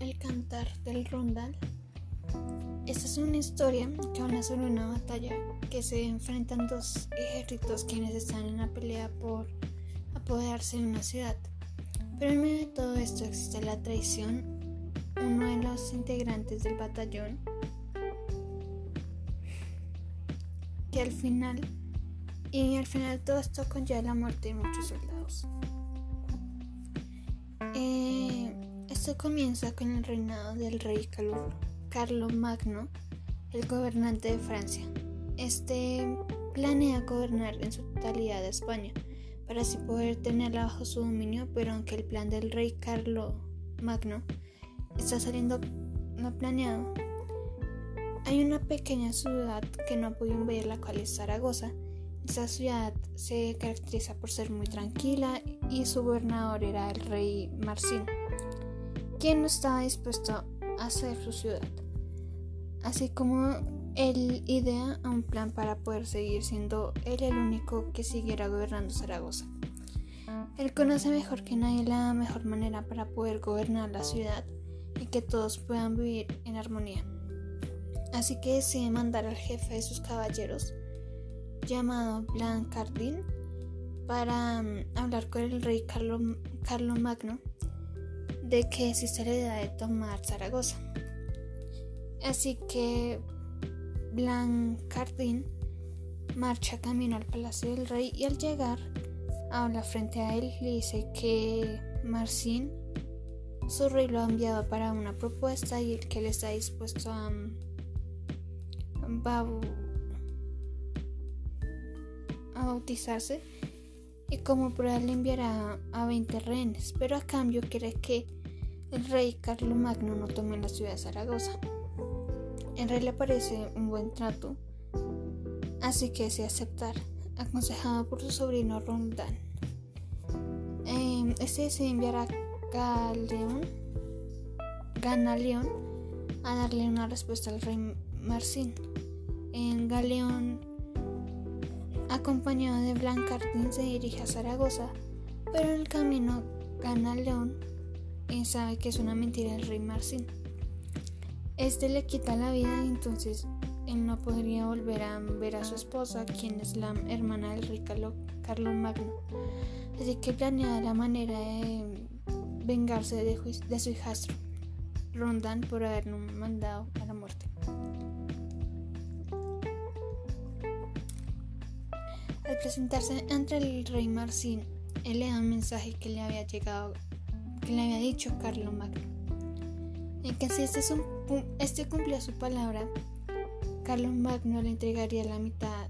El Cantar del Rondal. Esta es una historia que habla sobre una batalla que se enfrentan dos ejércitos quienes están en la pelea por apoderarse de una ciudad. Pero en medio de todo esto existe la traición. Uno de los integrantes del batallón que al final y al final todo esto conlleva la muerte de muchos soldados. Eh, esto comienza con el reinado del rey Carlos Magno, el gobernante de Francia. Este planea gobernar en su totalidad España para así poder tenerla bajo su dominio, pero aunque el plan del rey Carlos Magno está saliendo no planeado, hay una pequeña ciudad que no ha invadir, la cual es Zaragoza. Esta ciudad se caracteriza por ser muy tranquila y su gobernador era el rey Marcin, quien no estaba dispuesto a hacer su ciudad, así como él idea un plan para poder seguir siendo él el único que siguiera gobernando Zaragoza. Él conoce mejor que nadie la mejor manera para poder gobernar la ciudad y que todos puedan vivir en armonía. Así que decide mandar al jefe de sus caballeros, llamado Blancardín, para mm, hablar con el rey Carlos, Magno de que existe la idea de tomar Zaragoza. Así que Blancardín marcha camino al palacio del rey y al llegar habla frente a él le dice que Marcin, su rey, lo ha enviado para una propuesta y el que él está dispuesto a, mm, a bautizarse y como prueba le enviará a 20 rehenes, pero a cambio quiere que el rey Magno no tome la ciudad de Zaragoza. El rey le parece un buen trato, así que se aceptar, aconsejado por su sobrino Rondán. Eh, este se enviará a Ganaleón, a darle una respuesta al rey Marcin. En Galeón acompañado de Blancardín, se dirige a Zaragoza, pero en el camino gana León y sabe que es una mentira el rey Marcin. Este le quita la vida y entonces él no podría volver a ver a su esposa, quien es la hermana del rey Carlos Magno. Así que planea la manera de vengarse de, su hijastro, Rondan, por haberlo mandado a la muerte. Al presentarse ante el rey Marcin, él le da un mensaje que le había llegado, que le había dicho Carlos Magno. En que si este, este cumplía su palabra, Carlos Magno le entregaría la mitad.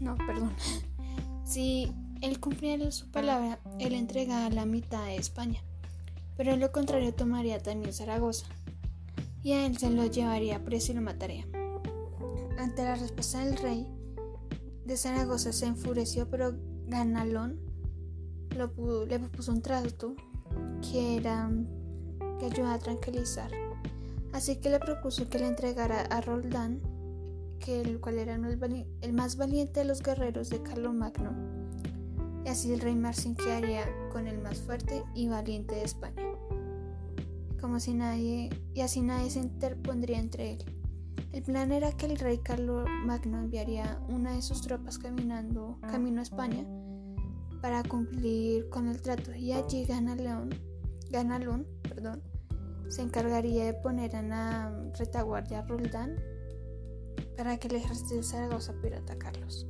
No, perdón. Si él cumpliera su palabra, él entregaría la mitad de España, pero en lo contrario tomaría también Zaragoza, y a él se lo llevaría preso y lo mataría. Ante la respuesta del rey de Zaragoza se enfureció, pero Ganalón le propuso un trato que era que ayudaba a tranquilizar. Así que le propuso que le entregara a Roldán, que el cual era el más valiente de los guerreros de Carlomagno, y así el rey Marcin quedaría con el más fuerte y valiente de España. Como si nadie, y así nadie se interpondría entre él el plan era que el rey Carlos Magno enviaría una de sus tropas caminando camino a España para cumplir con el trato y allí Ganalón, Ganalón perdón, se encargaría de poner en la retaguardia a Roldán para que el ejército de Zaragoza pudiera atacarlos.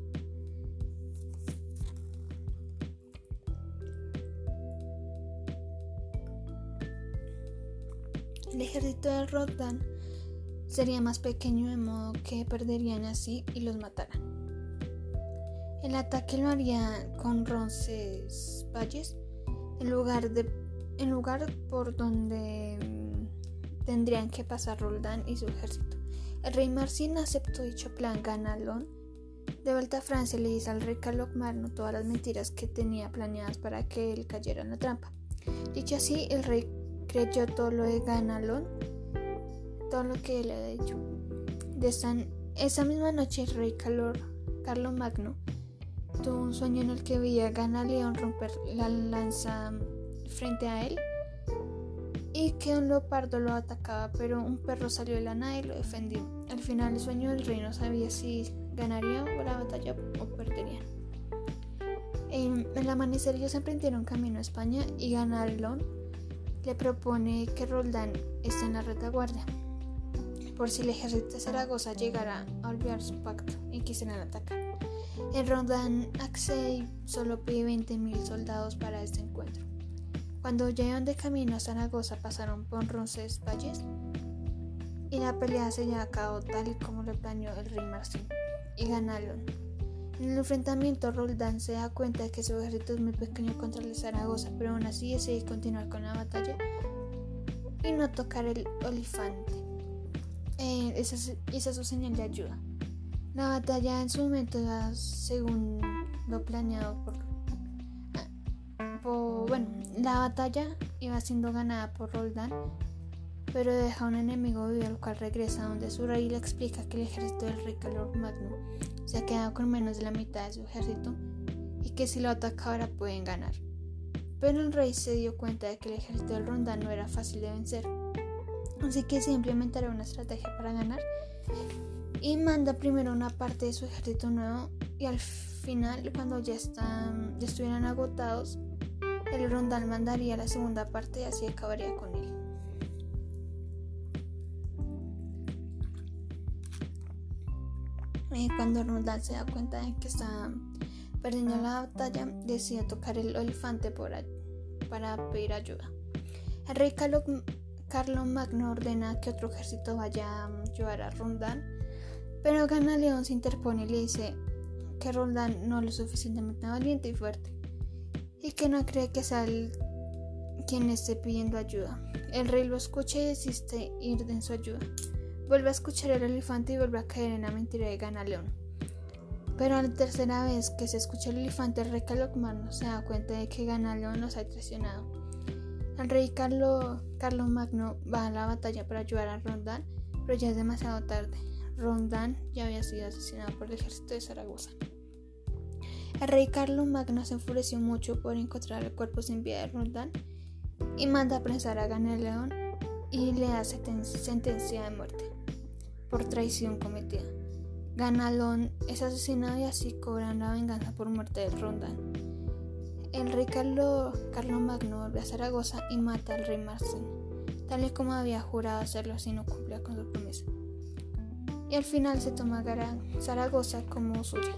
El ejército de Roldán sería más pequeño de modo que perderían así y los mataran. El ataque lo haría con Roncesvalles, en lugar, de, en lugar por donde mm, tendrían que pasar Roldán y su ejército. El rey Marcin aceptó dicho plan Ganalón. De vuelta a Francia le dice al rey Magno todas las mentiras que tenía planeadas para que él cayera en la trampa. Dicho así, el rey creyó todo lo de Ganalón todo lo que él ha dicho. Esa, misma noche el rey Carlos Magno tuvo un sueño en el que veía a Gana León romper la lanza frente a él y que un leopardo lo atacaba, pero un perro salió de la nada y lo defendió. Al final el sueño del rey no sabía si ganaría la batalla o perdería. En el amanecer ellos emprendieron camino a España y Ganalón le propone que Roldán esté en la retaguardia por si el ejército de Zaragoza llegara a olvidar su pacto y quisieran atacar. Roldán accede y solo pide 20.000 soldados para este encuentro. Cuando llegan de camino a Zaragoza pasaron por Roncesvalles y la pelea se lleva a cabo tal como lo planeó el rey Marcín y ganaron. En el enfrentamiento Roldán se da cuenta de que su ejército es muy pequeño contra el Zaragoza, pero aún así decide continuar con la batalla y no tocar el olifante. Eh, esa es su señal de ayuda. La batalla en su momento iba según lo planeado por bueno, la batalla iba siendo ganada por Roldán, pero deja un enemigo vivo al cual regresa donde su rey le explica que el ejército del rey Calor Magno se ha quedado con menos de la mitad de su ejército y que si lo ataca ahora pueden ganar. Pero el rey se dio cuenta de que el ejército del Roldán no era fácil de vencer, así que se implementará una estrategia para ganar y manda primero una parte de su ejército nuevo y al final cuando ya están ya estuvieran agotados el rondal mandaría la segunda parte y así acabaría con él. Y cuando Rondal se da cuenta de que está perdiendo la batalla, decide tocar el olifante para pedir ayuda. El rey Magno ordena que otro ejército vaya a ayudar a Rondán, pero Gana León se interpone y le dice que Rondán no es lo suficientemente valiente y fuerte y que no cree que sea quien esté pidiendo ayuda. El rey lo escucha y desiste ir en su ayuda. Vuelve a escuchar el elefante y vuelve a caer en la mentira de Ganaleón. Pero la tercera vez que se escucha el elefante, el rey Carlomagno se da cuenta de que Ganaleón los ha traicionado. El rey Carlo, Magno va a la batalla para ayudar a Rondán, pero ya es demasiado tarde. Rondán ya había sido asesinado por el ejército de Zaragoza. El rey Carlos Magno se enfureció mucho por encontrar el cuerpo sin vida de Roldán y manda a apresar a Ganaleón y le hace sentencia de muerte por traición cometida. Ganalón es asesinado y así cobran la venganza por muerte de Roldán. El rey Carlos, Magno vuelve a Zaragoza y mata al rey Marcel, tal y como había jurado hacerlo si no cumplía con su promesa. Y al final se toma Zaragoza como suya.